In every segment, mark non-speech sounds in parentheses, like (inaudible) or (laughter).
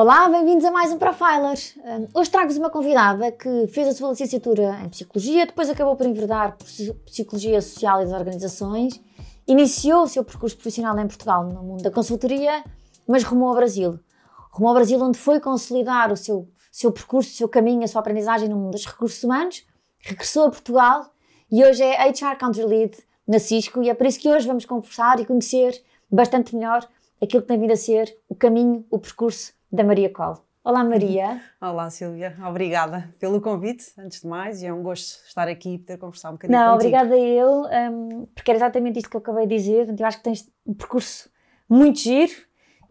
Olá, bem-vindos a mais um Profiler. Hoje trago-vos uma convidada que fez a sua licenciatura em Psicologia, depois acabou por enverdar por Psicologia Social e das Organizações, iniciou o seu percurso profissional em Portugal no mundo da consultoria, mas rumou ao Brasil. Rumou ao Brasil onde foi consolidar o seu, seu percurso, o seu caminho, a sua aprendizagem no mundo dos recursos humanos, regressou a Portugal e hoje é HR Country Lead na Cisco e é por isso que hoje vamos conversar e conhecer bastante melhor aquilo que tem vindo a ser o caminho, o percurso da Maria Cole. Olá, Maria. Olá, Silvia. Obrigada pelo convite, antes de mais, e é um gosto estar aqui e poder conversar um bocadinho Não, contigo. obrigada eu, um, porque era exatamente isto que eu acabei de dizer. Eu acho que tens um percurso muito giro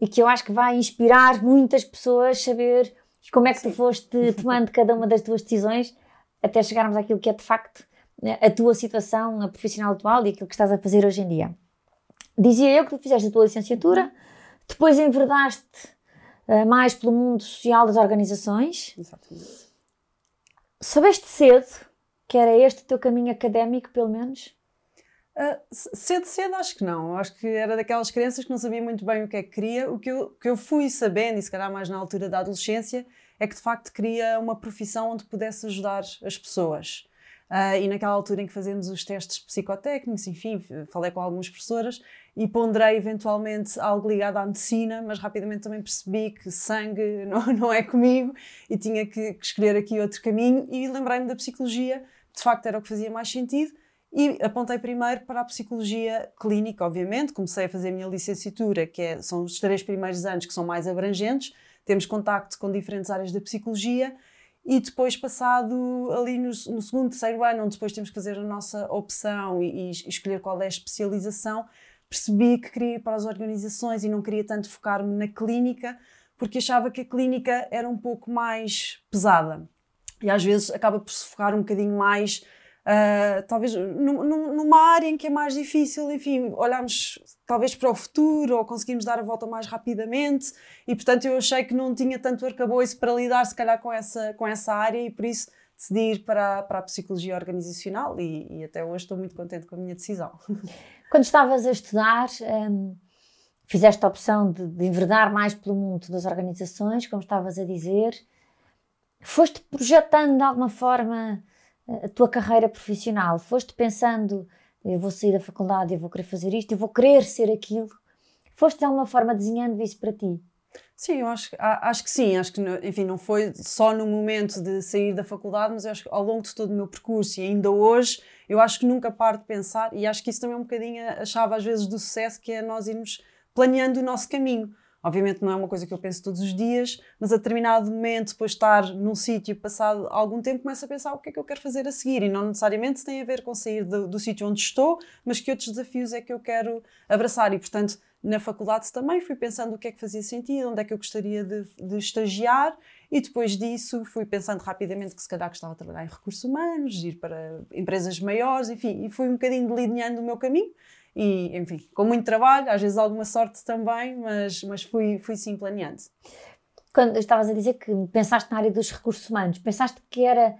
e que eu acho que vai inspirar muitas pessoas a saber como é que Sim. tu foste (laughs) tomando cada uma das tuas decisões até chegarmos àquilo que é de facto né, a tua situação a profissional atual e aquilo que estás a fazer hoje em dia. Dizia eu que tu fizeste a tua licenciatura, depois enverdaste mais pelo mundo social das organizações. Exatamente. Sabeste cedo que era este o teu caminho académico, pelo menos? Uh, cedo, cedo acho que não. Acho que era daquelas crianças que não sabia muito bem o que é que queria. O que eu, que eu fui sabendo, e se calhar mais na altura da adolescência, é que de facto queria uma profissão onde pudesse ajudar as pessoas. Uh, e naquela altura em que fazemos os testes psicotécnicos, enfim, falei com algumas professoras e ponderei eventualmente algo ligado à medicina, mas rapidamente também percebi que sangue (laughs) não, não é comigo e tinha que, que escolher aqui outro caminho. E lembrei-me da psicologia, de facto era o que fazia mais sentido e apontei primeiro para a psicologia clínica, obviamente, comecei a fazer a minha licenciatura, que é, são os três primeiros anos que são mais abrangentes, temos contacto com diferentes áreas da psicologia. E depois, passado ali no, no, segundo, terceiro ano, onde depois temos que fazer a nossa opção e, e, escolher qual é a especialização, percebi que queria ir para as organizações e não queria tanto focar-me na clínica, porque achava que a clínica era um pouco mais pesada. E às vezes acaba por se focar um bocadinho mais Uh, talvez numa área em que é mais difícil, enfim, olharmos talvez para o futuro ou conseguimos dar a volta mais rapidamente e portanto eu achei que não tinha tanto arcabouço para lidar se calhar com essa, com essa área e por isso decidi ir para, para a psicologia organizacional e, e até hoje estou muito contente com a minha decisão. (laughs) Quando estavas a estudar, um, fizeste a opção de, de enverdar mais pelo mundo das organizações, como estavas a dizer, foste projetando de alguma forma a tua carreira profissional? Foste pensando, eu vou sair da faculdade, eu vou querer fazer isto, eu vou querer ser aquilo? Foste de alguma forma desenhando isso para ti? Sim, eu acho, acho que sim. Acho que, enfim, não foi só no momento de sair da faculdade, mas eu acho que ao longo de todo o meu percurso e ainda hoje, eu acho que nunca paro de pensar e acho que isso também é um bocadinho a chave às vezes do sucesso, que é nós irmos planeando o nosso caminho. Obviamente não é uma coisa que eu penso todos os dias, mas a determinado momento, depois de estar num sítio passado algum tempo, começo a pensar o que é que eu quero fazer a seguir. E não necessariamente tem a ver com sair do, do sítio onde estou, mas que outros desafios é que eu quero abraçar. E, portanto, na faculdade também fui pensando o que é que fazia sentido, onde é que eu gostaria de, de estagiar, e depois disso fui pensando rapidamente que se calhar gostava de trabalhar em recursos humanos, ir para empresas maiores, enfim, e fui um bocadinho delineando o meu caminho e, enfim, com muito trabalho, às vezes alguma sorte também, mas, mas fui, fui sim planeando. Quando estavas a dizer que pensaste na área dos recursos humanos, pensaste que era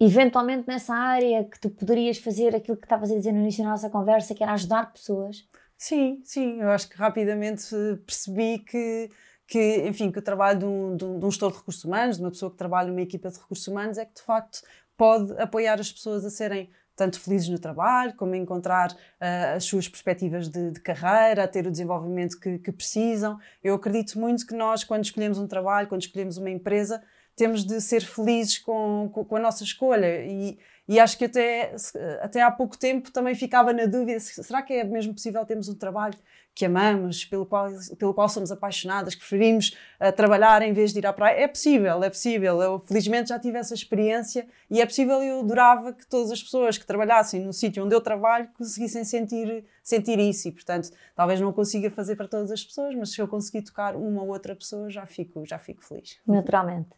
eventualmente nessa área que tu poderias fazer aquilo que estavas a dizer no início da nossa conversa, que era ajudar pessoas? Sim, sim, eu acho que rapidamente percebi que, que enfim, que o trabalho de um, de um, gestor de recursos humanos, de uma pessoa que trabalha numa equipa de recursos humanos, é que de facto pode apoiar as pessoas a serem tanto felizes no trabalho, como encontrar uh, as suas perspectivas de, de, carreira, a ter o desenvolvimento que, que, precisam. Eu acredito muito que nós, quando escolhemos um trabalho, quando escolhemos uma empresa, temos de ser felizes com, com, com a nossa escolha. E, e acho que até, até há pouco tempo também ficava na dúvida: será que é mesmo possível termos um trabalho que amamos, pelo qual, pelo qual somos apaixonadas, que preferimos uh, trabalhar em vez de ir à praia. É possível, é possível. Eu felizmente já tive essa experiência e é possível. Eu adorava que todas as pessoas que trabalhassem no sítio onde eu trabalho conseguissem sentir, sentir isso e, portanto, talvez não consiga fazer para todas as pessoas, mas se eu conseguir tocar uma ou outra pessoa, já fico, já fico feliz. Naturalmente.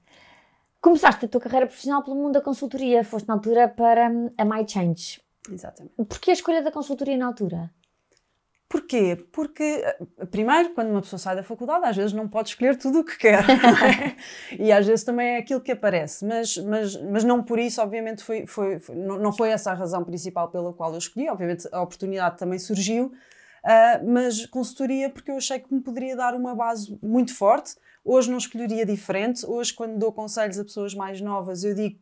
Começaste a tua carreira profissional pelo mundo da consultoria, foste na altura para a My Change. Exatamente. Porquê a escolha da consultoria na altura? Porquê? Porque, eh, primeiro, quando uma pessoa sai da faculdade, às vezes não pode escolher tudo o que quer. (laughs) É? e às vezes também é aquilo que aparece. Mas, mas, mas não por isso, obviamente, foi, foi, foi, não foi essa a razão principal pela qual eu escolhi. Obviamente, a oportunidade também surgiu. Uh, mas consultoria porque eu achei que me poderia dar uma base muito forte. Hoje não escolheria diferente. Hoje, quando dou conselhos a pessoas mais novas, eu digo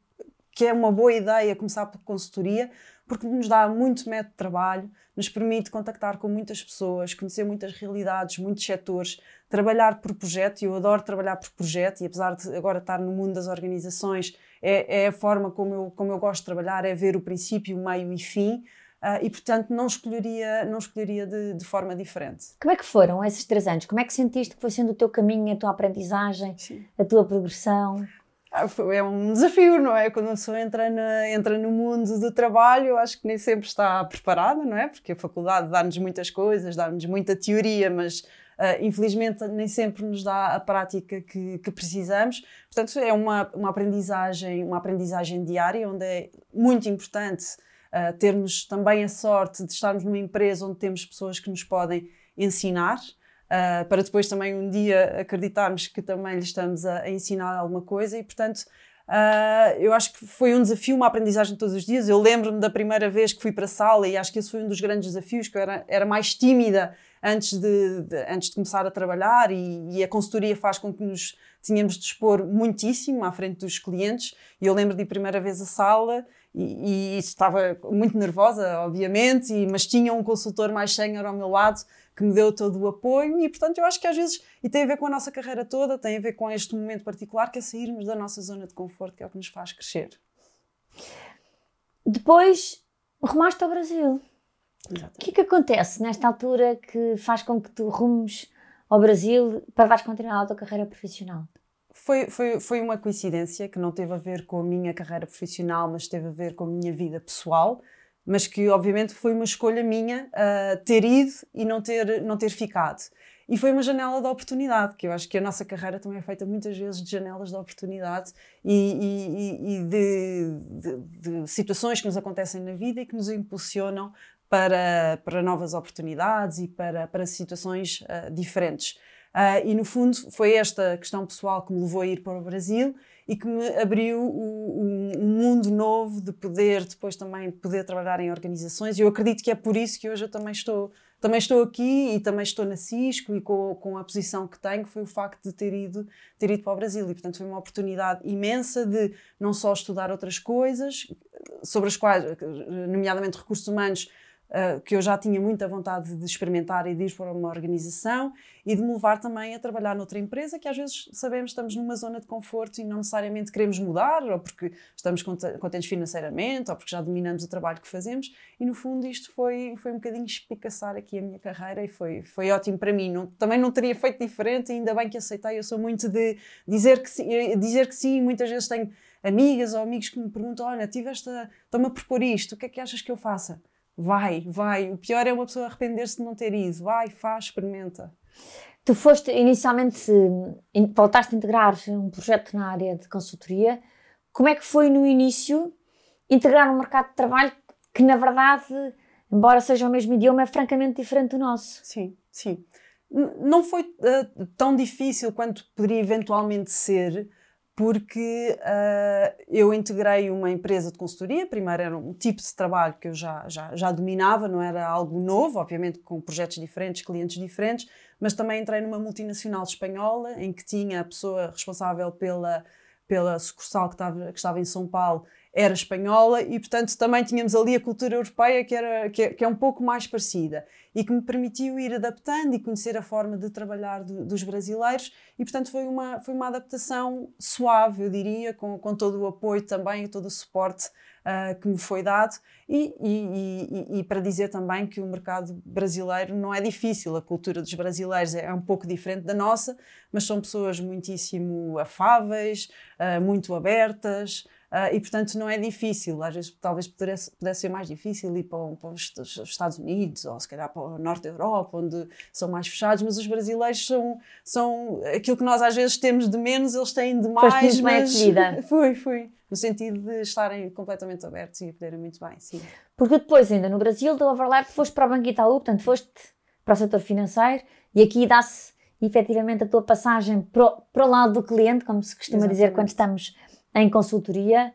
que é uma boa ideia começar por consultoria, porque nos dá muito método de trabalho, nos permite contactar com muitas pessoas, conhecer muitas realidades, muitos setores, trabalhar por projeto. Eu adoro trabalhar por projeto e, apesar de agora estar no mundo das organizações, é, é a forma como eu, como eu gosto de trabalhar, é ver o princípio, o meio e fim. Uh, e portanto não escolheria, não escolheria de, de, forma diferente. Como é que foram esses três anos? Como é que sentiste que foi sendo o teu caminho, a tua aprendizagem, Sim. a tua progressão? Ah, é um desafio, não é? Quando a pessoa entra, na, entra no mundo do trabalho, eu acho que nem sempre está preparada, não é? Porque a faculdade dá-nos muitas coisas, dá-nos muita teoria, mas Uh, infelizmente nem sempre nos dá a prática que, que, precisamos. Portanto, é uma, uma, aprendizagem, uma aprendizagem diária, onde é muito importante termos também a sorte de estarmos numa empresa onde temos pessoas que nos podem ensinar, uh, para depois também um dia acreditarmos que também lhe estamos a, a ensinar alguma coisa e, portanto, Uh, eu acho que foi um desafio, uma aprendizagem todos os dias. Eu lembro-me da primeira vez que fui para a sala e acho que esse foi um dos grandes desafios, que eu era, era mais tímida antes de, de, antes de começar a trabalhar e, e, a consultoria faz com que nos tínhamos de expor muitíssimo à frente dos clientes. E eu lembro de ir primeira vez à sala e, e estava muito nervosa, obviamente, e, mas tinha um consultor mais senior ao meu lado que me deu todo o apoio e, portanto, eu acho que às vezes, e tem a ver com a nossa carreira toda, tem a ver com este momento particular, que é sairmos da nossa zona de conforto, que é o que nos faz crescer. Depois, rumaste ao Brasil. Exatamente. O que é que acontece nesta altura que faz com que tu rumes ao Brasil para vais continuar a tua carreira profissional? Foi, foi, foi uma coincidência que não teve a ver com a minha carreira profissional, mas teve a ver com a minha vida pessoal, mas que obviamente foi uma escolha minha uh, ter ido e não ter, não ter ficado. E foi uma janela de oportunidade, que eu acho que a nossa carreira também é feita muitas vezes de janelas de oportunidade e, e, e de, de, de, situações que nos acontecem na vida e que nos impulsionam para, para novas oportunidades e para, para situações uh, diferentes. Uh, e no fundo foi esta questão pessoal que me levou a ir para o Brasil e que me abriu um, um, mundo novo de poder depois também poder trabalhar em organizações. E eu acredito que é por isso que hoje eu também estou também estou aqui e também estou na Cisco e com, com a posição que tenho foi o facto de ter ido ter ido para o Brasil. E portanto foi uma oportunidade imensa de não só estudar outras coisas sobre as quais nomeadamente recursos humanos uh, que eu já tinha muita vontade de experimentar e de ir para uma organização e de me levar também a trabalhar noutra empresa que às vezes sabemos estamos numa zona de conforto e não necessariamente queremos mudar ou porque estamos contentes financeiramente ou porque já dominamos o trabalho que fazemos e no fundo isto foi, foi um bocadinho espicaçar aqui a minha carreira e foi, foi ótimo para mim. Não, também não teria feito diferente ainda bem que aceitei. Eu sou muito de dizer que sim, eh, dizer que sim muitas vezes tenho amigas ou amigos que me perguntam: Olha, tiveste a, estou-me a propor isto, o que é que achas que eu faça? Vai, vai. O pior é uma pessoa arrepender-se de não ter ido. Vai, faz, experimenta. Tu foste inicialmente, voltaste a integrar um projeto na área de consultoria. Como é que foi no início integrar um mercado de trabalho que, na verdade, embora seja o mesmo idioma, é francamente diferente do nosso? Sim, sim. Não foi uh, tão difícil quanto poderia eventualmente ser, porque uh, eu integrei uma empresa de consultoria. Primeiro era um tipo de trabalho que eu já, já, já dominava, não era algo novo, obviamente com projetos diferentes, clientes diferentes, mas também entrei numa multinacional espanhola em que tinha a pessoa responsável pela, pela sucursal que estava, que estava em São Paulo era espanhola e, portanto, também tínhamos ali a cultura europeia que, era, que, é, que é um pouco mais parecida e que me permitiu ir adaptando e conhecer a forma de trabalhar do, dos brasileiros e, portanto, foi uma, foi uma adaptação suave, eu diria, com, com todo o apoio também e todo o suporte uh, que me foi dado e, e, e, e, para dizer também que o mercado brasileiro não é difícil, a cultura dos brasileiros é, é um pouco diferente da nossa, mas são pessoas muitíssimo afáveis, uh, muito abertas, Uh, e portanto não é difícil, às vezes talvez pudesse, pudesse ser mais difícil ir para, para, os Estados Unidos ou se calhar para o norte da Europa, onde são mais fechados, mas os brasileiros são, são aquilo que nós às vezes temos de menos, eles têm de mais. Foste mas... (laughs) Fui, fui. No sentido de estarem completamente abertos e poderem muito bem, sim. Porque depois, ainda no Brasil, do overlap, foste para o Banco Itaú, portanto foste para o setor financeiro e aqui dá-se efetivamente a tua passagem para o, para o lado do cliente, como se costuma Exatamente. dizer quando estamos em consultoria.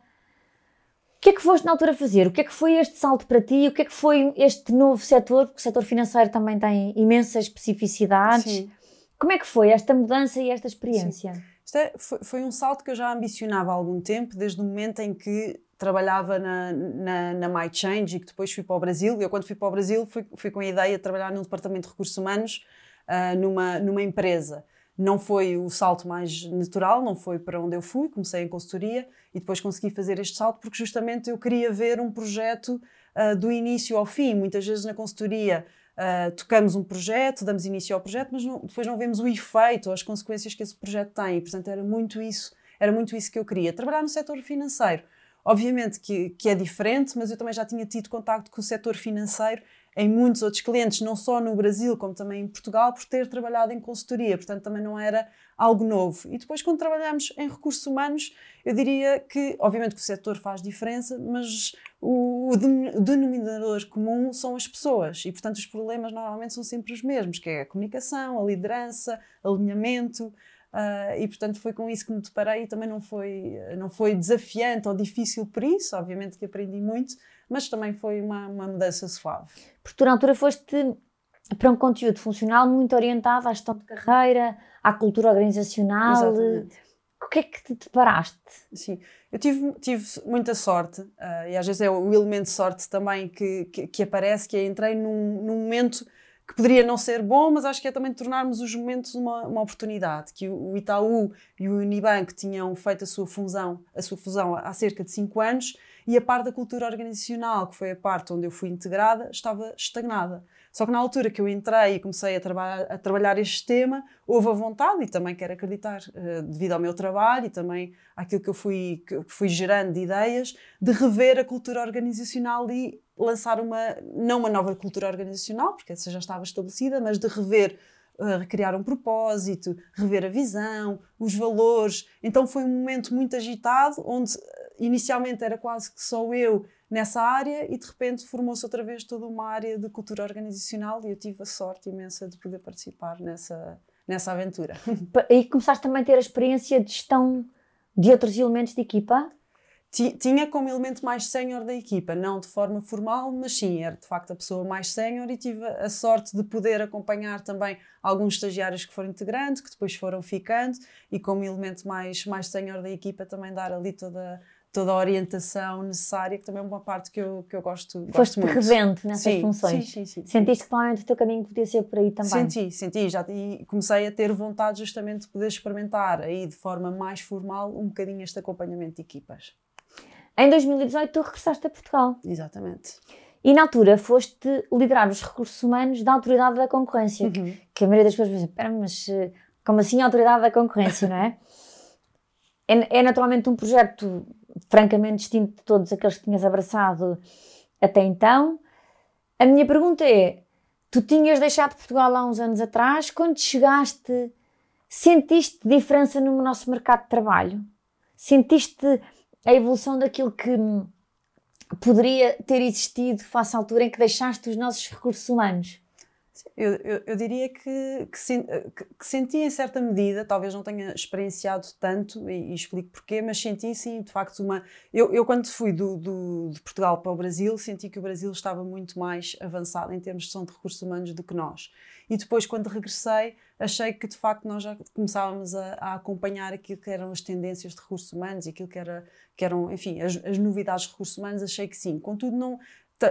que é que foste na altura fazer? O que é que foi este salto para ti? O que é que foi este novo setor? Porque o setor financeiro também tem imensas especificidades. Sim. Como é que foi esta mudança e esta experiência? Isto é, foi, foi, um salto que eu já ambicionava há algum tempo, desde o momento em que trabalhava na, na, na MyChange e que depois fui para o Brasil. Eu, quando fui para o Brasil, fui, fui com a ideia de trabalhar num departamento de recursos humanos uh, numa, numa empresa. Não foi o salto mais natural, não foi para onde eu fui, comecei em consultoria e depois consegui fazer este salto porque justamente eu queria ver um projeto uh, do início ao fim. Muitas vezes na consultoria uh, tocamos um projeto, damos início ao projeto, mas não, depois não vemos o efeito ou as consequências que esse projeto tem. E, portanto, era muito isso, era muito isso que eu queria. Trabalhar no setor financeiro. Obviamente que, que é diferente, mas eu também já tinha tido contacto com o setor financeiro em muitos outros clientes, não só no Brasil, como também em Portugal, por ter trabalhado em consultoria, portanto também não era algo novo. E depois, quando trabalhamos em recursos humanos, eu diria que, obviamente, que o setor faz diferença, mas o, o denominador comum são as pessoas, e portanto os problemas normalmente são sempre os mesmos, que é a comunicação, a liderança, alinhamento. Uh, e portanto foi com isso que me deparei e também não foi, não foi desafiante ou difícil por isso, obviamente que aprendi muito, mas também foi uma, uma mudança suave. Porque tu na altura foste para um conteúdo funcional muito orientado à gestão de carreira, à cultura organizacional. Exatamente. O que é que te deparaste? Sim, eu tive, tive muita sorte, uh, e às vezes é o elemento de sorte também que, que, que aparece, que é entrei num, num momento que poderia não ser bom, mas acho que é também tornarmos os momentos uma, uma oportunidade. Que o Itaú e o Unibanco tinham feito a sua fusão, a sua fusão há cerca de 5 anos e a parte da cultura organizacional, que foi a parte onde eu fui integrada, estava estagnada. Só que na altura que eu entrei e comecei a, traba a trabalhar este tema, houve a vontade, e também quero acreditar, uh, devido ao meu trabalho e também àquilo que eu fui, que fui gerando de ideias, de rever a cultura organizacional e lançar uma, não uma nova cultura organizacional, porque essa já estava estabelecida, mas de rever uh, recriar um propósito, rever a visão, os valores. Então foi um momento muito agitado, onde inicialmente era quase que só eu nessa área e de repente formou-se outra vez toda uma área de cultura organizacional e eu tive a sorte imensa de poder participar nessa, nessa aventura. (laughs) E começaste também a ter a experiência de gestão de outros elementos de equipa? Tinha como elemento mais sénior da equipa, não de forma formal, mas sim, era de facto a pessoa mais sénior e tive a sorte de poder acompanhar também alguns estagiários que foram integrando, que depois foram ficando e como elemento mais, mais sénior da equipa também dar ali toda toda a orientação necessária, que também é uma parte que eu, que eu gosto, Foste gosto revente nessas sim, funções. Sim, sim, sim. Sentiste que provavelmente o teu caminho podia ser por aí também? Senti, senti. Já, e comecei a ter vontade justamente de poder experimentar aí de forma mais formal um bocadinho este acompanhamento de equipas. Em 2018 tu regressaste a Portugal. Exatamente. E na altura foste liderar os recursos humanos da Autoridade da Concorrência, uhum. que a maioria das pessoas pensa, espera, mas eh, como assim a Autoridade da Concorrência, não é? (laughs) é? É naturalmente um projeto francamente distinto de todos aqueles que tinhas abraçado até então. A minha pergunta é: tu tinhas deixado Portugal há uns anos atrás, quando chegaste, sentiste diferença no nosso mercado de trabalho? Sentiste a evolução daquilo que poderia ter existido face à altura em que deixaste os nossos recursos humanos? Eu, eu, eu, diria que, que, que, senti em certa medida, talvez não tenha experienciado tanto, e, e, explico porquê, mas senti sim, de facto, uma. Eu, eu quando fui do, do, de Portugal para o Brasil, senti que o Brasil estava muito mais avançado em termos de gestão de recursos humanos do que nós. E depois, quando regressei, achei que de facto nós já começávamos a, a acompanhar aquilo que eram as tendências de recursos humanos e aquilo que, era, que eram, enfim, as, as novidades de recursos humanos, achei que sim. Contudo, não,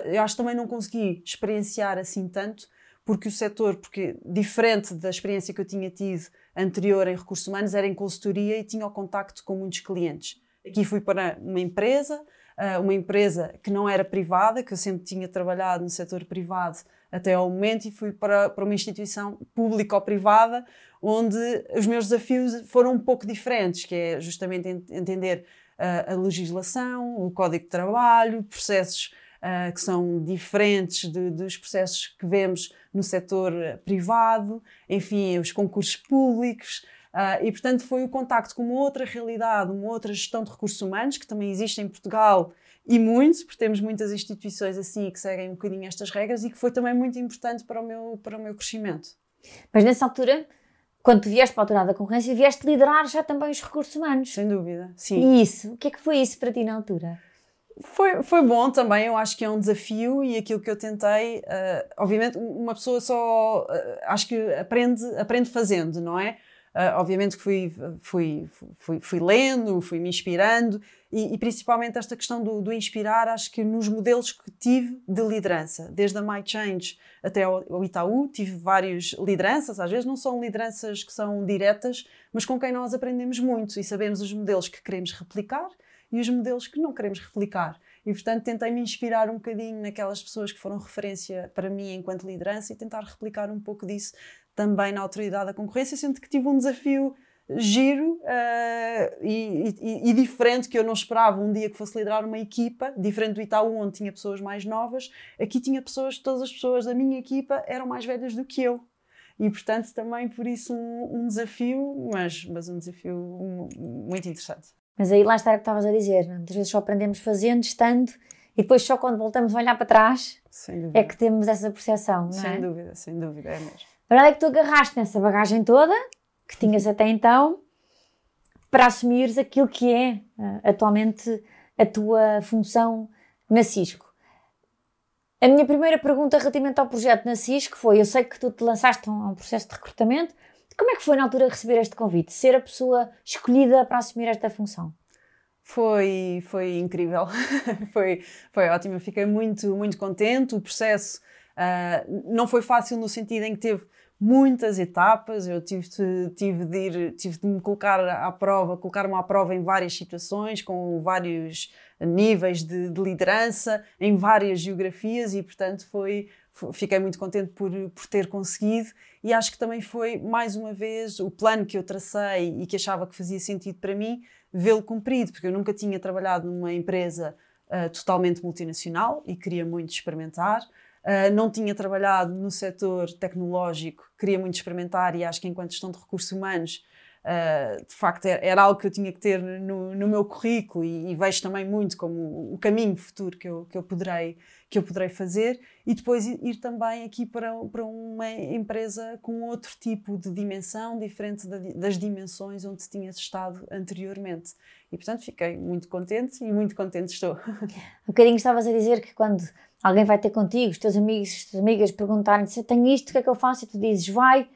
eu acho que também não consegui experienciar assim tanto porque o setor, porque diferente da experiência que eu tinha tido anterior em recursos humanos, era em consultoria e tinha o contacto com muitos clientes. Aqui fui para uma empresa, ah, uma empresa que não era privada, que eu sempre tinha trabalhado no setor privado até ao momento, e fui para, para uma instituição pública ou privada, onde os meus desafios foram um pouco diferentes, que é justamente entender a, a legislação, o código de trabalho, processos uh, que são diferentes de, dos processos que vemos no setor privado, enfim, os concursos públicos. Uh, e, portanto, foi o contacto com uma outra realidade, uma outra gestão de recursos humanos, que também existe em Portugal e muito, porque temos muitas instituições assim que seguem um bocadinho estas regras e que foi também muito importante para o meu, para o meu crescimento. Mas nessa altura, quando tu vieste para a autoridade da concorrência, vieste liderar já também os recursos humanos. Sem dúvida, sim. E isso, o que é que foi isso para ti na altura? Foi, foi bom também, eu acho que é um desafio e aquilo que eu tentei, uh, obviamente, uma pessoa só, uh, acho que aprende, aprende fazendo, não é? Uh, obviamente que fui, fui, fui, fui, lendo, fui me inspirando e, e principalmente esta questão do, do, inspirar, acho que nos modelos que tive de liderança, desde a My Change até ao, Itaú, tive várias lideranças, às vezes não são lideranças que são diretas, mas com quem nós aprendemos muito e sabemos os modelos que queremos replicar e os modelos que não queremos replicar. E, portanto, tentei me inspirar um bocadinho naquelas pessoas que foram referência para mim enquanto liderança e tentar replicar um pouco disso também na autoridade da concorrência, sendo que tive um desafio giro uh, e, e, e, diferente que eu não esperava um dia que fosse liderar uma equipa, diferente do Itaú onde tinha pessoas mais novas, aqui tinha pessoas, todas as pessoas da minha equipa eram mais velhas do que eu. E portanto também por isso um, um desafio, mas, mas um desafio muito interessante. Mas aí lá está o que estavas a dizer, é? muitas vezes só aprendemos fazendo, estando, e depois só quando voltamos a olhar para trás é que temos essa percepção, não sem é? Sem dúvida, sem dúvida, é mesmo. A verdade é que tu agarraste nessa bagagem toda que tinhas até então para assumires aquilo que é uh, atualmente a tua função na Cisco. A minha primeira pergunta relativamente ao projeto na Cisco foi: eu sei que tu te lançaste a um processo de recrutamento, como é que foi na altura receber este convite, ser a pessoa escolhida para assumir esta função? Foi, foi incrível, (laughs) foi, foi ótimo, fiquei muito, muito contente. O processo uh, não foi fácil no sentido em que teve muitas etapas, eu tive de, tive de, ir, tive de me colocar à prova, colocar-me à prova em várias situações, com vários níveis de, de liderança, em várias geografias e, portanto, foi, fiquei muito contente por, por ter conseguido e acho que também foi, mais uma vez, o plano que eu tracei e que achava que fazia sentido para mim, vê-lo cumprido, porque eu nunca tinha trabalhado numa empresa uh, totalmente multinacional e queria muito experimentar. Uh, não tinha trabalhado no setor tecnológico, queria muito experimentar e acho que enquanto gestão de recursos humanos Uh, de facto era, era, algo que eu tinha que ter no, no meu currículo e, e, vejo também muito como o caminho futuro que eu, que eu, poderei, que eu poderei fazer e depois ir, também aqui para, para uma empresa com outro tipo de dimensão, diferente da, das dimensões onde tinha estado anteriormente. E portanto fiquei muito contente e muito contente estou. Um bocadinho estavas a dizer que quando alguém vai ter contigo, os teus amigos, as tuas amigas perguntarem se tenho isto, o que é que eu faço? E tu dizes, vai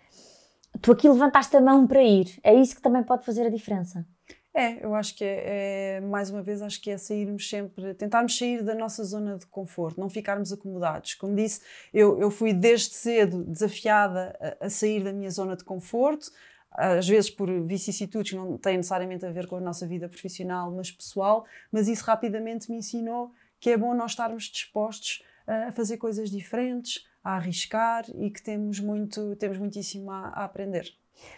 tu aqui levantaste a mão para ir. É isso que também pode fazer a diferença. É, eu acho que é, é, mais uma vez, acho que é sairmos sempre, tentarmos sair da nossa zona de conforto, não ficarmos acomodados. Como disse, eu, eu fui desde cedo desafiada a, a sair da minha zona de conforto, às vezes por vicissitudes que não têm necessariamente a ver com a nossa vida profissional, mas pessoal, mas isso rapidamente me ensinou que é bom nós estarmos dispostos a fazer coisas diferentes, a arriscar e que temos muito, temos muitíssimo a, a aprender.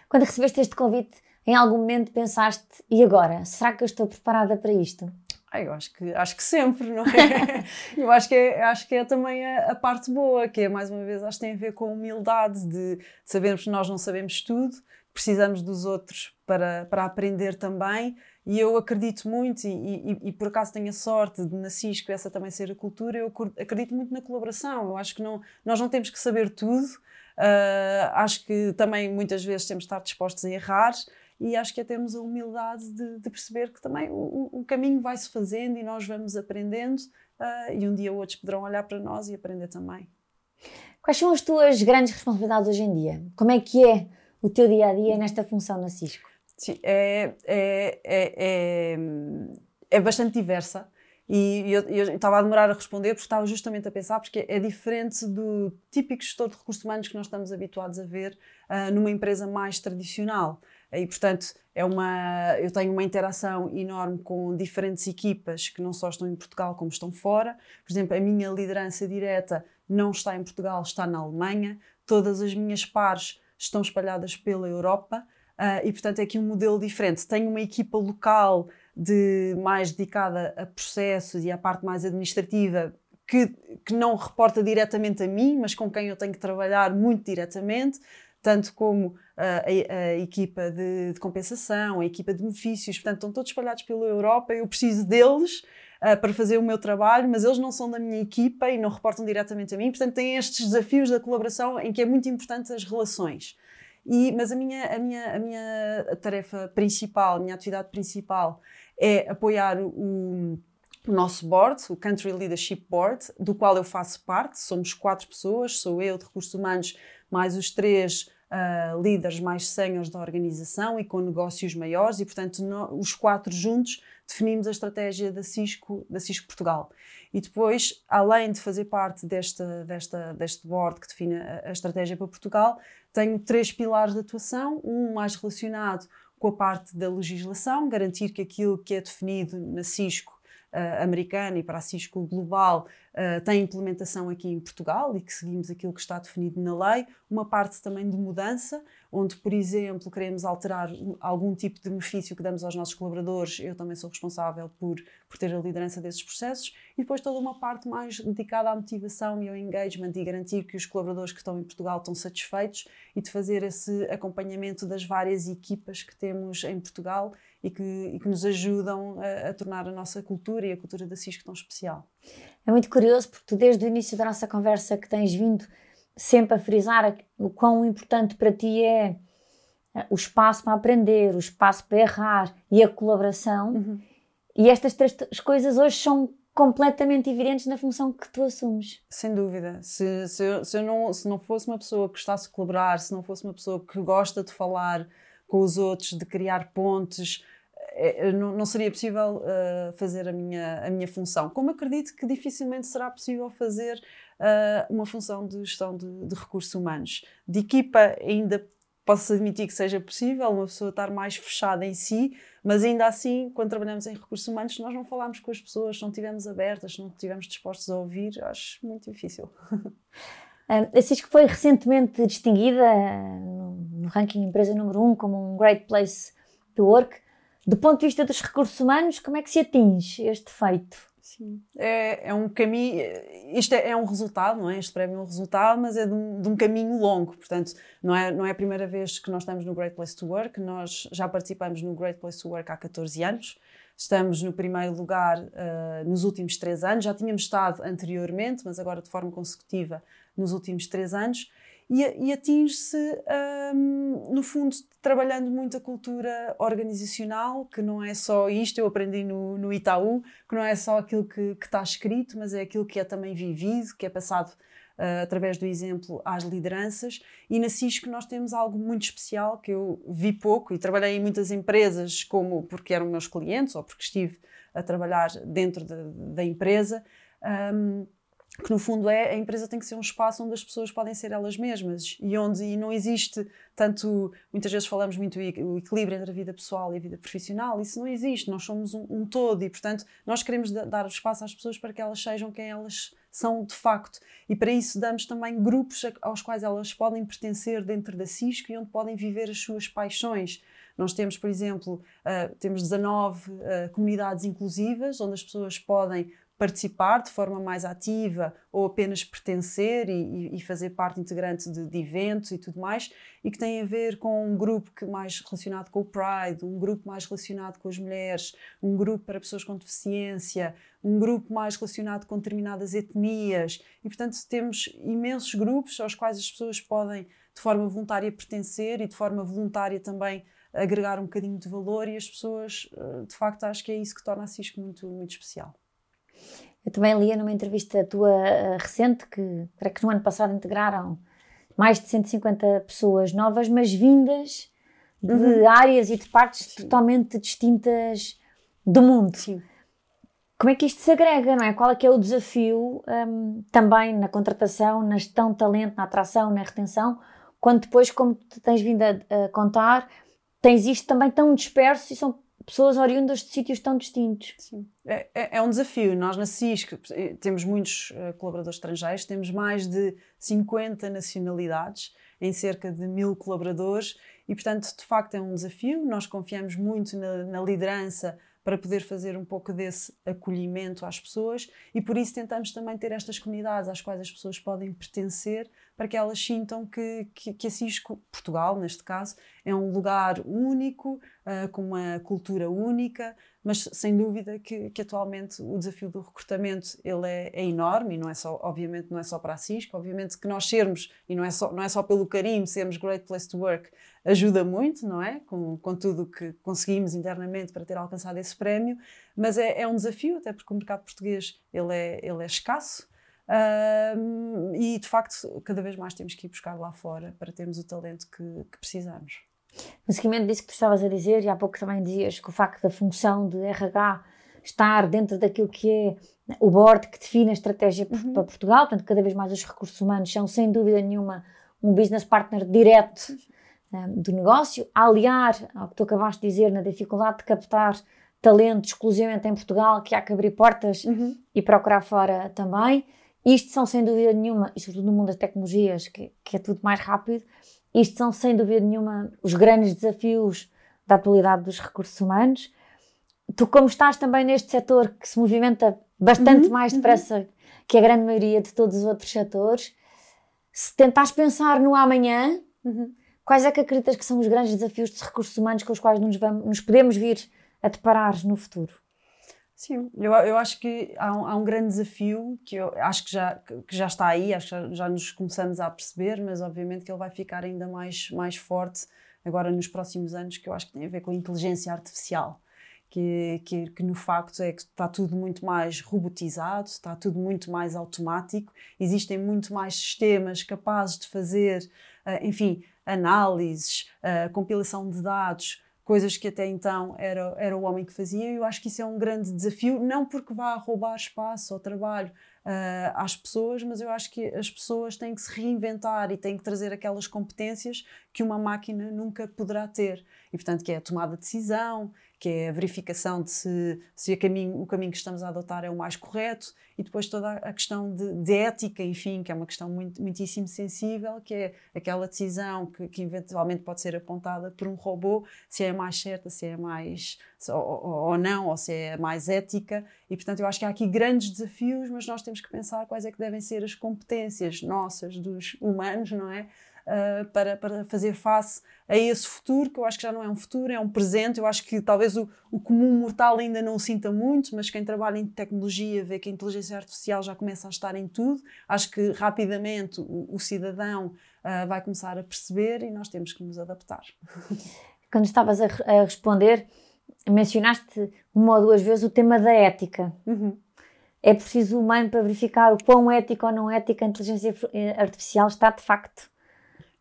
Quando recebeste este convite, em algum momento pensaste, e agora? Será que eu estou preparada para isto? Ah, eu acho que, acho que sempre, não é? (laughs) eu acho que é, acho que é também a, a, parte boa, que é, mais uma vez, acho que tem a ver com a humildade de, de sabermos que nós não sabemos tudo, precisamos dos outros para, para aprender também e eu acredito muito, e, e, e, por acaso tenho a sorte de na Cisco essa também ser a cultura, eu acredito muito na colaboração. Eu acho que não, nós não temos que saber tudo, uh, acho que também muitas vezes temos de estar dispostos a errar e acho que é termos a humildade de, de perceber que também o, o caminho vai-se fazendo e nós vamos aprendendo uh, e um dia outros poderão olhar para nós e aprender também. Quais são as tuas grandes responsabilidades hoje em dia? Como é que é o teu dia a dia nesta função na Cisco? Sim, é, é, é, é, bastante diversa. E eu, estava a demorar a responder porque estava justamente a pensar, porque é diferente do típico gestor de recursos humanos que nós estamos habituados a ver uh, numa empresa mais tradicional. E, portanto, é uma, eu tenho uma interação enorme com diferentes equipas que não só estão em Portugal, como estão fora. Por exemplo, a minha liderança direta não está em Portugal, está na Alemanha. Todas as minhas pares estão espalhadas pela Europa. Uh, e, portanto, é aqui um modelo diferente. Tenho uma equipa local de, mais dedicada a processos e à parte mais administrativa que, que não reporta diretamente a mim, mas com quem eu tenho que trabalhar muito diretamente, tanto como uh, a, a, equipa de, de, compensação, a equipa de benefícios, portanto, estão todos espalhados pela Europa. Eu preciso deles uh, para fazer o meu trabalho, mas eles não são da minha equipa e não reportam diretamente a mim, portanto, têm estes desafios da colaboração em que é muito importante as relações. E, mas a minha, a, minha, a minha tarefa principal, a minha atividade principal é apoiar o, o nosso board, o Country Leadership Board, do qual eu faço parte. Somos quatro pessoas, sou eu de recursos humanos, mais os três uh, líderes mais seniors da organização e com negócios maiores, e portanto no, os quatro juntos definimos a estratégia da Cisco, da Cisco Portugal. E depois, além de fazer parte desta, desta, deste board que define a, a estratégia para Portugal, tenho três pilares de atuação, um mais relacionado com a parte da legislação, garantir que aquilo que é definido na Cisco uh, americana e para a Cisco global uh, tem implementação aqui em Portugal e que seguimos aquilo que está definido na lei. Uma parte também de mudança, onde, por exemplo, queremos alterar algum tipo de benefício que damos aos nossos colaboradores. Eu também sou responsável por, por ter a liderança desses processos. E depois toda uma parte mais dedicada à motivação e ao engagement e garantir que os colaboradores que estão em Portugal estão satisfeitos e de fazer esse acompanhamento das várias equipas que temos em Portugal e que, e que nos ajudam a, a, tornar a nossa cultura e a cultura da Cisco tão especial. É muito curioso porque tu desde o início da nossa conversa que tens vindo sempre a frisar o quão importante para ti é eh, o espaço para aprender, o espaço para errar e a colaboração. Uhum. E estas três coisas hoje são completamente evidentes na função que tu assumes. Sem dúvida. Se, se, eu, se, eu não, se não fosse uma pessoa que gostasse de colaborar, se não fosse uma pessoa que gosta de falar com os outros, de criar pontes, é, não, não, seria possível uh, fazer a minha, a minha função. Como acredito que dificilmente será possível fazer uh, uma função de gestão de, de, recursos humanos. De equipa, ainda posso admitir que seja possível uma pessoa estar mais fechada em si, mas ainda assim, quando trabalhamos em recursos humanos, nós não falarmos com as pessoas, não estivermos abertas, não estivermos dispostos a ouvir, acho muito difícil. (laughs) A Cisco foi recentemente distinguida no ranking empresa número 1 um como um Great Place to Work. Do ponto de vista dos recursos humanos, como é que se atinge este feito? Sim. É, é um caminho, isto é, é, um resultado, não é? Este prémio é um resultado, mas é de um, de um, caminho longo, portanto, não é, não é a primeira vez que nós estamos no Great Place to Work, nós já participamos no Great Place to Work há 14 anos, estamos no primeiro lugar uh, nos últimos três anos, já tínhamos estado anteriormente, mas agora de forma consecutiva nos últimos três anos, e, e atinge-se, um, no fundo, trabalhando muito a cultura organizacional, que não é só isto, eu aprendi no, no Itaú, que não é só aquilo que, que está escrito, mas é aquilo que é também vivido, que é passado Uh, através do exemplo às lideranças. E na Cisco nós temos algo muito especial que eu vi pouco e trabalhei em muitas empresas, como porque eram meus clientes ou porque estive a trabalhar dentro de, da empresa. Um, que no fundo é a empresa tem que ser um espaço onde as pessoas podem ser elas mesmas e onde e não existe tanto muitas vezes falamos muito o equilíbrio entre a vida pessoal e a vida profissional isso não existe nós somos um, um todo e portanto nós queremos dar espaço às pessoas para que elas sejam quem elas são de facto. E para isso damos também grupos aos quais elas podem pertencer dentro da Cisco e onde podem viver as suas paixões. Nós temos, por exemplo, uh, temos 19 uh, comunidades inclusivas, onde as pessoas podem participar de forma mais ativa ou apenas pertencer e, e fazer parte integrante de, de, eventos e tudo mais, e que tem a ver com um grupo que mais relacionado com o Pride, um grupo mais relacionado com as mulheres, um grupo para pessoas com deficiência, um grupo mais relacionado com determinadas etnias, e portanto temos imensos grupos aos quais as pessoas podem de forma voluntária pertencer e de forma voluntária também agregar um bocadinho de valor e as pessoas, eh, de facto, acho que é isso que torna a Cisco muito, muito especial. Eu também lia numa entrevista tua uh, recente que, creio que no ano passado integraram mais de 150 pessoas novas, mas vindas de uhum. áreas e de partes Sim. totalmente distintas do mundo. Sim. Como é que isto se agrega, não é? Qual é que é o desafio um, também na contratação, na gestão de talento, na atração, na retenção, quando depois, como tu tens vindo a, a contar, tens isto também tão disperso e são pessoas oriundas de sítios tão distintos. É, é, é um desafio. Nós na CISC eh, temos muitos uh, colaboradores estrangeiros, temos mais de 50 nacionalidades em cerca de mil colaboradores e, portanto, de facto é um desafio. Nós confiamos muito na, na liderança para poder fazer um pouco desse acolhimento às pessoas e por isso tentamos também ter estas comunidades às quais as pessoas podem pertencer para que elas sintam que, que, que Cisco, Portugal neste caso, é um lugar único, uh, com uma cultura única, mas sem dúvida que, que atualmente o desafio do recrutamento ele é, é, enorme e não é só, obviamente, não é só para a Cisco, obviamente que nós sermos, e não é só, não é só pelo carinho, sermos Great Place to Work, ajuda muito, não é? Com, com tudo o que conseguimos internamente para ter alcançado esse prémio, mas é, é um desafio, até porque o mercado português ele é, ele é escasso, e de facto, cada vez mais temos que ir buscar lá fora para termos o talento que, que precisamos. No seguimento disso que tu estavas a dizer, e há pouco também dizias que o facto da função de RH estar dentro daquilo que é o board que define a estratégia uhum. para Portugal, portanto, cada vez mais os recursos humanos são, sem dúvida nenhuma, um business partner direto um, do negócio, aliar ao que tu acabaste de dizer na dificuldade de captar talento exclusivamente em Portugal, que há que abrir portas uhum. e procurar fora também. Isto são, sem dúvida nenhuma, e sobretudo no mundo das tecnologias, que, que é tudo mais rápido, isto são, sem dúvida nenhuma, os grandes desafios da atualidade dos recursos humanos. Tu, como estás também neste setor que se movimenta bastante uhum, mais uhum. depressa uhum. que a grande maioria de todos os outros setores, se tentares pensar no amanhã, uhum. quais é que acreditas que são os grandes desafios de recursos humanos com os quais nos, vamos, nos podemos vir a deparar no futuro? Sim, eu, eu acho que há um, há um, grande desafio que eu acho que já, que já está aí, acho que já, já, nos começamos a perceber, mas obviamente que ele vai ficar ainda mais, mais forte agora nos próximos anos, que eu acho que tem a ver com a inteligência artificial. Que, que, que, no facto é que está tudo muito mais robotizado, está tudo muito mais automático, existem muito mais sistemas capazes de fazer, uh, enfim, análises, uh, compilação de dados, coisas que até então era, era o homem que fazia, e eu acho que isso é um grande desafio, não porque vá roubar espaço ou trabalho uh, às pessoas, mas eu acho que as pessoas têm que se reinventar e têm que trazer aquelas competências que uma máquina nunca poderá ter. E, portanto, que é a tomada de decisão, que é a verificação de se, se caminho, o caminho que estamos a adotar é o mais correto, e depois toda a questão de, de ética, enfim, que é uma questão muito, muitíssimo sensível, que é aquela decisão que, que, eventualmente pode ser apontada por um robô, se é mais certa, se é mais. ou, ou não, ou se é mais ética, e portanto eu acho que há aqui grandes desafios, mas nós temos que pensar quais é que devem ser as competências nossas, dos humanos, não é? Uh, para, para fazer face a esse futuro, que eu acho que já não é um futuro, é um presente. Eu acho que talvez o, o comum mortal ainda não o sinta muito, mas quem trabalha em tecnologia vê que a inteligência artificial já começa a estar em tudo. Acho que rapidamente o, o cidadão uh, vai começar a perceber e nós temos que nos adaptar. (laughs) Quando estavas a, a responder, mencionaste uma ou duas vezes o tema da ética. Uhum. É preciso humano para verificar o quão ético ou não ético a inteligência artificial está de facto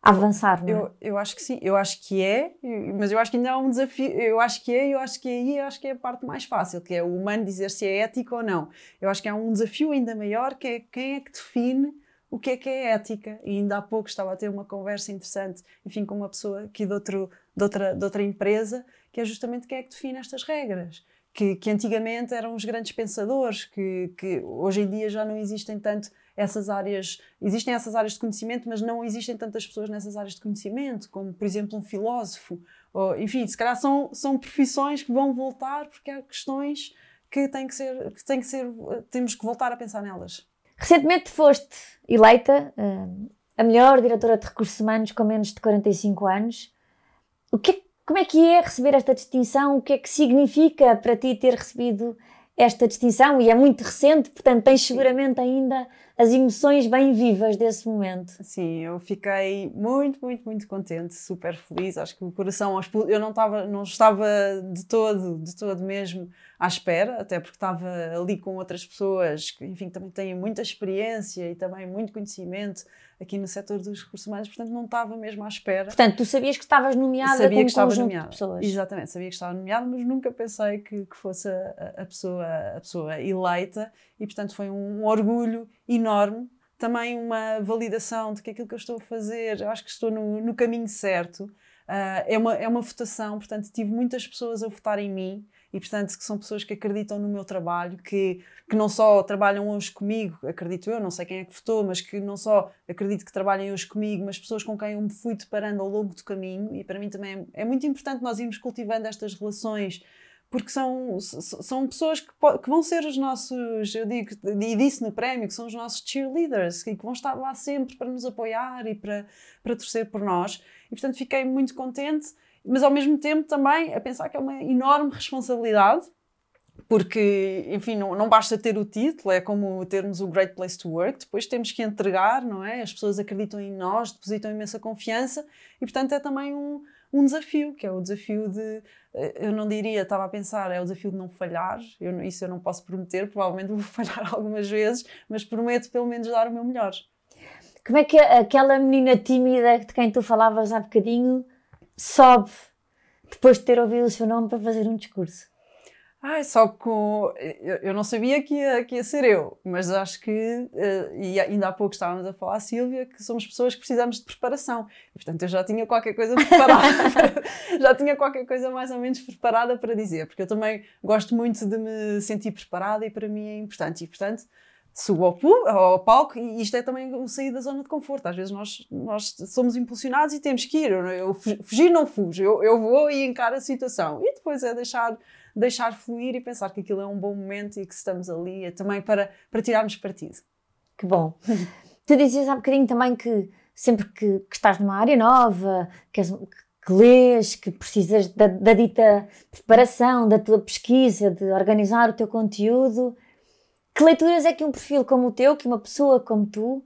avançar, não é? Eu, eu acho que sim, eu acho que é, mas eu acho que ainda há um desafio, eu acho que é, eu acho que é aí, eu acho que é a parte mais fácil, que é o humano dizer se é ético ou não. Eu acho que há um desafio ainda maior, que é quem é que define o que é que é ética. E ainda há pouco estava a ter uma conversa interessante, enfim, com uma pessoa aqui de, outro, de, outra, de outra empresa, que é justamente quem é que define estas regras. Que, que antigamente eram os grandes pensadores, que, que hoje em dia já não existem tanto essas áreas, existem essas áreas de conhecimento, mas não existem tantas pessoas nessas áreas de conhecimento, como por exemplo um filósofo, ou, enfim, se calhar são, são profissões que vão voltar porque há questões que têm que ser, que têm que ser, temos que voltar a pensar nelas. Recentemente foste eleita uh, a melhor diretora de recursos humanos com menos de 45 anos. O que, como é que é receber esta distinção? O que é que significa para ti ter recebido esta distinção e é muito recente, portanto tens seguramente ainda as emoções bem vivas desse momento. Sim, eu fiquei muito, muito, muito contente, super feliz. Acho que o coração eu não estava, não estava de todo, de todo mesmo à espera, até porque estava ali com outras pessoas que, enfim, também têm muita experiência e também muito conhecimento aqui no setor dos recursos humanos, portanto não estava mesmo à espera. Portanto, tu sabias que estavas nomeada sabia com que estava nomeada. de pessoas. Exatamente, sabia que estava nomeada, mas nunca pensei que, que fosse a, a, pessoa, a pessoa eleita e, portanto, foi um, orgulho enorme também uma validação de que aquilo que eu estou a fazer, eu acho que estou no, no caminho certo. Uh, é, uma, é uma votação, portanto, tive muitas pessoas a votar em mim e, portanto, que são pessoas que acreditam no meu trabalho, que, que não só trabalham hoje comigo, acredito eu, não sei quem é que votou, mas que não só acredito que trabalhem hoje comigo, mas pessoas com quem eu me fui deparando ao longo do caminho. E para mim também é, é muito importante nós irmos cultivando estas relações porque são, são pessoas que, que, vão ser os nossos, eu digo, e disse no prémio, que são os nossos cheerleaders, que vão estar lá sempre para nos apoiar e para, para torcer por nós. E portanto fiquei muito contente mas ao mesmo tempo também a pensar que é uma enorme responsabilidade porque, enfim, não, não basta ter o título, é como termos o Great Place to Work, depois temos que entregar, não é? As pessoas acreditam em nós, depositam imensa confiança e, portanto, é também um, um desafio, que é o desafio de, eh, eu não diria, estava a pensar, é o desafio de não falhar, eu, isso eu não posso prometer, provavelmente vou (laughs) falhar algumas vezes, mas prometo pelo menos dar o meu melhor. Como é que aquela menina tímida de quem tu falavas há bocadinho sobe depois de ter ouvido o seu nome para fazer um discurso? Ah, só com. Eu, não sabia que ia, que ia ser eu, mas acho que. Uh, e ainda há pouco estávamos a falar, Silvia, que somos pessoas que precisamos de preparação. E, portanto, eu já tinha qualquer coisa (laughs) preparada. já tinha qualquer coisa mais ou menos preparada para dizer, porque eu também gosto muito de me sentir preparada e para mim é importante. E, portanto, subo ao, ao palco e isto é também sair da zona de conforto. Às vezes nós, nós somos impulsionados e temos que ir. Eu, eu fugir não fujo, eu, eu vou e encaro a situação. E depois é deixar deixar fluir e pensar que aquilo é um bom momento e que estamos ali é também para, para tirarmos partido. Que bom. (laughs) tu dizias há bocadinho também que sempre que, que estás numa área nova, que, és, que lês, que precisas da, da, dita preparação, da tua pesquisa, de organizar o teu conteúdo, que leituras é que um perfil como o teu, que uma pessoa como tu,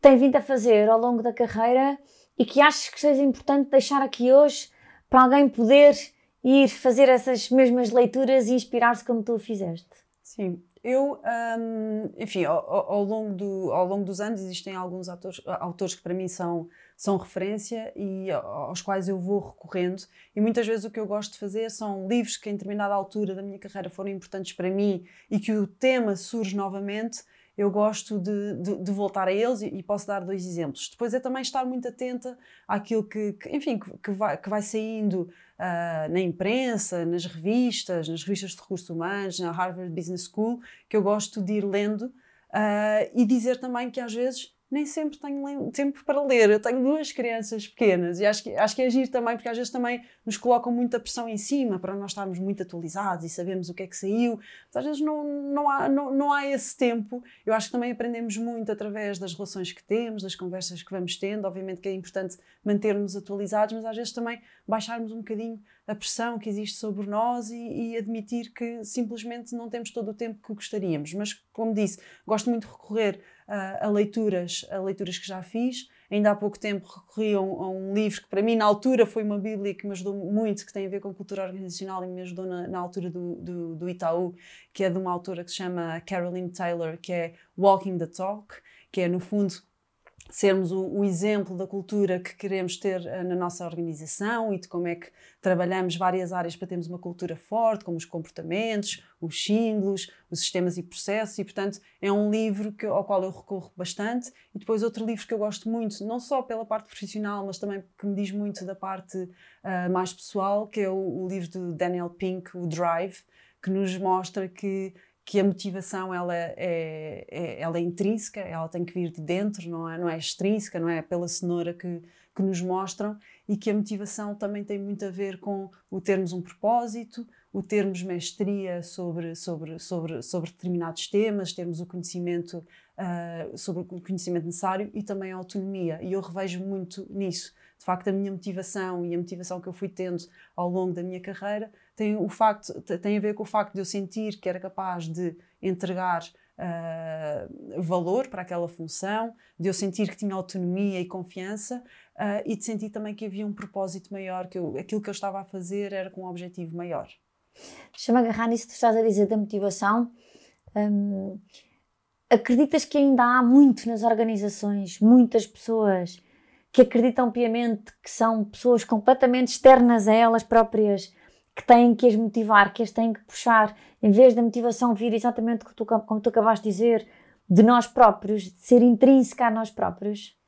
tem vindo a fazer ao longo da carreira e que achas que seja importante deixar aqui hoje para alguém poder ir fazer essas mesmas leituras e inspirar-se como tu o fizeste? Sim, eu, um, enfim, ao, ao, longo do, ao longo dos anos existem alguns autores, autores que para mim são, são referência e aos quais eu vou recorrendo. E muitas vezes o que eu gosto de fazer são livros que em determinada altura da minha carreira foram importantes para mim e que o tema surge novamente eu gosto de, de, de, voltar a eles e, e, posso dar dois exemplos. Depois é também estar muito atenta àquilo que, que enfim, que, que, vai, que vai saindo uh, na imprensa, nas revistas, nas revistas de recursos humanos, na Harvard Business School, que eu gosto de ir lendo uh, e dizer também que às vezes nem sempre tenho tempo para ler. Eu tenho duas crianças pequenas e acho que, acho que é agir também, porque às vezes também nos colocam muita pressão em cima para nós estarmos muito atualizados e sabemos o que é que saiu. Mas às vezes não, não, há, não, não há esse tempo. Eu acho que também aprendemos muito através das relações que temos, das conversas que vamos tendo. Obviamente que é importante mantermos atualizados, mas às vezes também baixarmos um bocadinho a pressão que existe sobre nós e, e, admitir que simplesmente não temos todo o tempo que gostaríamos. Mas, como disse, gosto muito de recorrer uh, a leituras, a leituras que já fiz. Ainda há pouco tempo recorri a um, a um, livro que para mim na altura foi uma bíblia que me ajudou muito, que tem a ver com cultura organizacional e me ajudou na, na altura do, do, do Itaú, que é de uma autora que se chama Caroline Taylor, que é Walking the Talk, que é no fundo sermos o, o, exemplo da cultura que queremos ter uh, na nossa organização e de como é que trabalhamos várias áreas para termos uma cultura forte, como os comportamentos, os símbolos, os sistemas e processos, e portanto é um livro que, ao qual eu recorro bastante. E depois outro livro que eu gosto muito, não só pela parte profissional, mas também que me diz muito da parte uh, mais pessoal, que é o, o livro de Daniel Pink, o Drive, que nos mostra que que a motivação ela é, é, ela é intrínseca, ela tem que vir de dentro, não é, não é extrínseca, não é pela cenoura que, que nos mostram, e que a motivação também tem muito a ver com o termos um propósito, o termos mestria sobre, sobre, sobre, sobre determinados temas, termos o conhecimento uh, sobre o conhecimento necessário e também a autonomia. E eu revejo muito nisso. De facto, a minha motivação e a motivação que eu fui tendo ao longo da minha carreira tem, o facto, tem a ver com o facto de eu sentir que era capaz de entregar uh, valor para aquela função, de eu sentir que tinha autonomia e confiança uh, e de sentir também que havia um propósito maior, que eu, aquilo que eu estava a fazer era com um objetivo maior. Deixa-me agarrar nisso que tu estás a dizer da motivação. Um, acreditas que ainda há muito nas organizações, muitas pessoas que acreditam piamente que são pessoas completamente externas a elas próprias que têm que as motivar, que as têm que puxar, em vez da motivação vir exatamente como tu, como tu acabaste de dizer, de nós próprios, de ser intrínseca a nós próprios?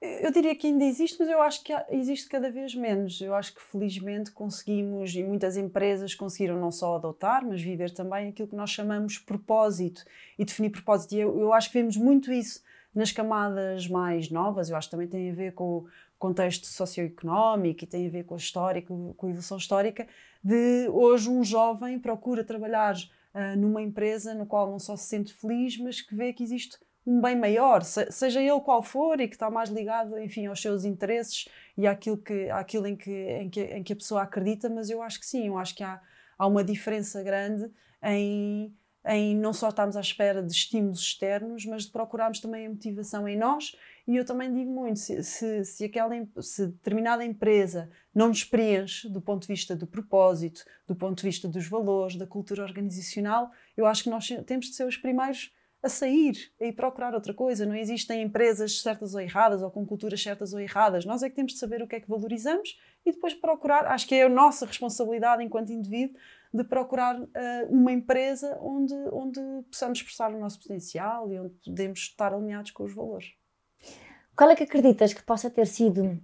Eu diria que ainda existe, mas eu acho que existe cada vez menos. Eu acho que felizmente conseguimos, e muitas empresas conseguiram não só adotar, mas viver também aquilo que nós chamamos propósito e definir propósito. E eu, eu acho que vemos muito isso nas camadas mais novas. Eu acho que também tem a ver com, contexto socioeconómico e tem a ver com a história, com, a evolução histórica, de hoje um jovem procura trabalhar uh, numa empresa no qual não só se sente feliz, mas que vê que existe um bem maior, seja ele qual for e que está mais ligado, enfim, aos seus interesses e àquilo, que, àquilo em, que, em, que, em que a pessoa acredita, mas eu acho que sim, eu acho que há, há uma diferença grande em, em não só estarmos à espera de estímulos externos, mas de procurarmos também a motivação em nós. E eu também digo muito: se, se, se, aquela, se determinada empresa não nos preenche do ponto de vista do propósito, do ponto de vista dos valores, da cultura organizacional, eu acho que nós temos de ser os primeiros a sair e procurar outra coisa. Não existem empresas certas ou erradas ou com culturas certas ou erradas. Nós é que temos de saber o que é que valorizamos e depois procurar. Acho que é a nossa responsabilidade enquanto indivíduo de procurar uh, uma empresa onde, onde possamos expressar o nosso potencial e onde podemos estar alinhados com os valores. Qual é que acreditas que possa ter sido,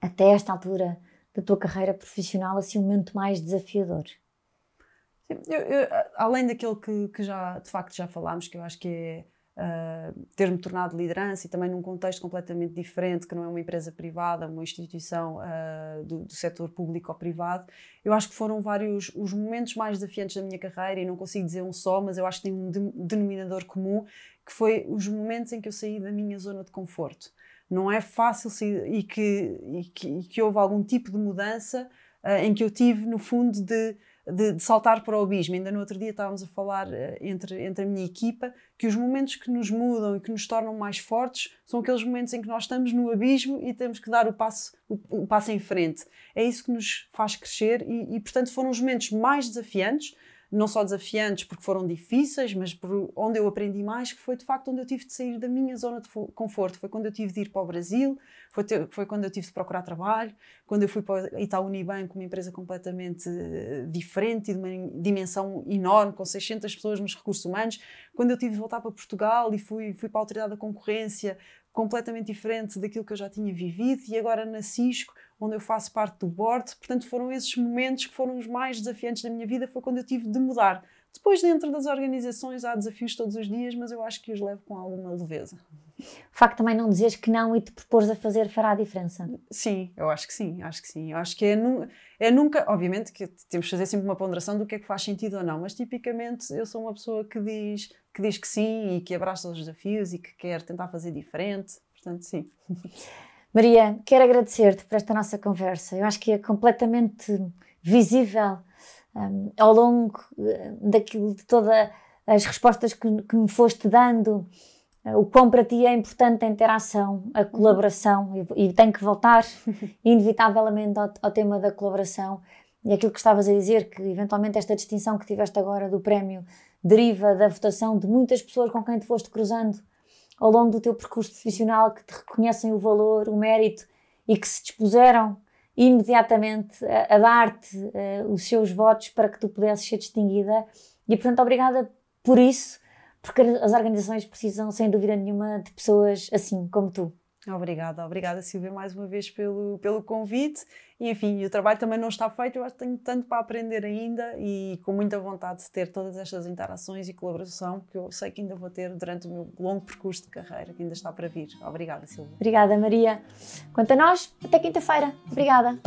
até esta altura da tua carreira profissional, assim, um momento mais desafiador? Eu, eu, além daquilo que, que, já, de facto, já falámos, que eu acho que é uh, ter-me tornado liderança e também num contexto completamente diferente, que não é uma empresa privada, uma instituição uh, do, do setor público ou privado, eu acho que foram vários os momentos mais desafiantes da minha carreira e não consigo dizer um só, mas eu acho que tem um denominador comum, que foi os momentos em que eu saí da minha zona de conforto. Não é fácil sair, e que, e que, e que houve algum tipo de mudança uh, em que eu tive, no fundo, de de, de, saltar para o abismo. Ainda no outro dia estávamos a falar uh, entre, entre a minha equipa que os momentos que nos mudam e que nos tornam mais fortes são aqueles momentos em que nós estamos no abismo e temos que dar o passo, o, o passo em frente. É isso que nos faz crescer e, e, portanto, foram os momentos mais desafiantes não só desafiantes porque foram difíceis, mas por onde eu aprendi mais, que foi de facto onde eu tive de sair da minha zona de conforto. Foi quando eu tive de ir para o Brasil, foi, ter, foi quando eu tive de procurar trabalho, quando eu fui para Itaú Unibanco, uma empresa completamente eh, diferente e de uma dimensão enorme, com 600 pessoas nos recursos humanos, quando eu tive de voltar para Portugal e fui, fui para a Autoridade da Concorrência, completamente diferente daquilo que eu já tinha vivido, e agora na Cisco, onde eu faço parte do board. Portanto, foram esses momentos que foram os mais desafiantes da minha vida, foi quando eu tive de mudar. Depois, dentro das organizações, há desafios todos os dias, mas eu acho que os levo com alguma leveza. O facto também não dizeres que não e te propores a fazer fará a diferença. Sim, eu acho que sim, acho que sim. Eu acho que é, nu é nunca, obviamente que temos de fazer sempre uma ponderação do que é que faz sentido ou não, mas tipicamente eu sou uma pessoa que diz que, diz que sim e que abraça os desafios e que quer tentar fazer diferente, portanto sim. (laughs) Maria, quero agradecer-te por esta nossa conversa. Eu acho que é completamente visível um, ao longo uh, daquilo de todas as respostas que, que me foste dando, o quão para ti é importante a interação, a colaboração, e, e tenho que voltar (laughs) inevitavelmente ao, ao, tema da colaboração. E aquilo que estavas a dizer, que eventualmente esta distinção que tiveste agora do prémio deriva da votação de muitas pessoas com quem te foste cruzando ao longo do teu percurso profissional que te reconhecem o valor, o mérito e que se dispuseram imediatamente a, a dar-te uh, os seus votos para que tu pudesses ser distinguida. E, portanto, obrigada por isso, porque as organizações precisam, sem dúvida nenhuma, de pessoas assim como tu. Obrigada, obrigada Silvia mais uma vez pelo, pelo convite. E enfim, o trabalho também não está feito, eu acho que tenho tanto para aprender ainda e com muita vontade de ter todas estas interações e colaboração que eu sei que ainda vou ter durante o meu longo percurso de carreira, que ainda está para vir. Obrigada, Silvia. Obrigada, Maria. Quanto a nós, até quinta-feira. Obrigada.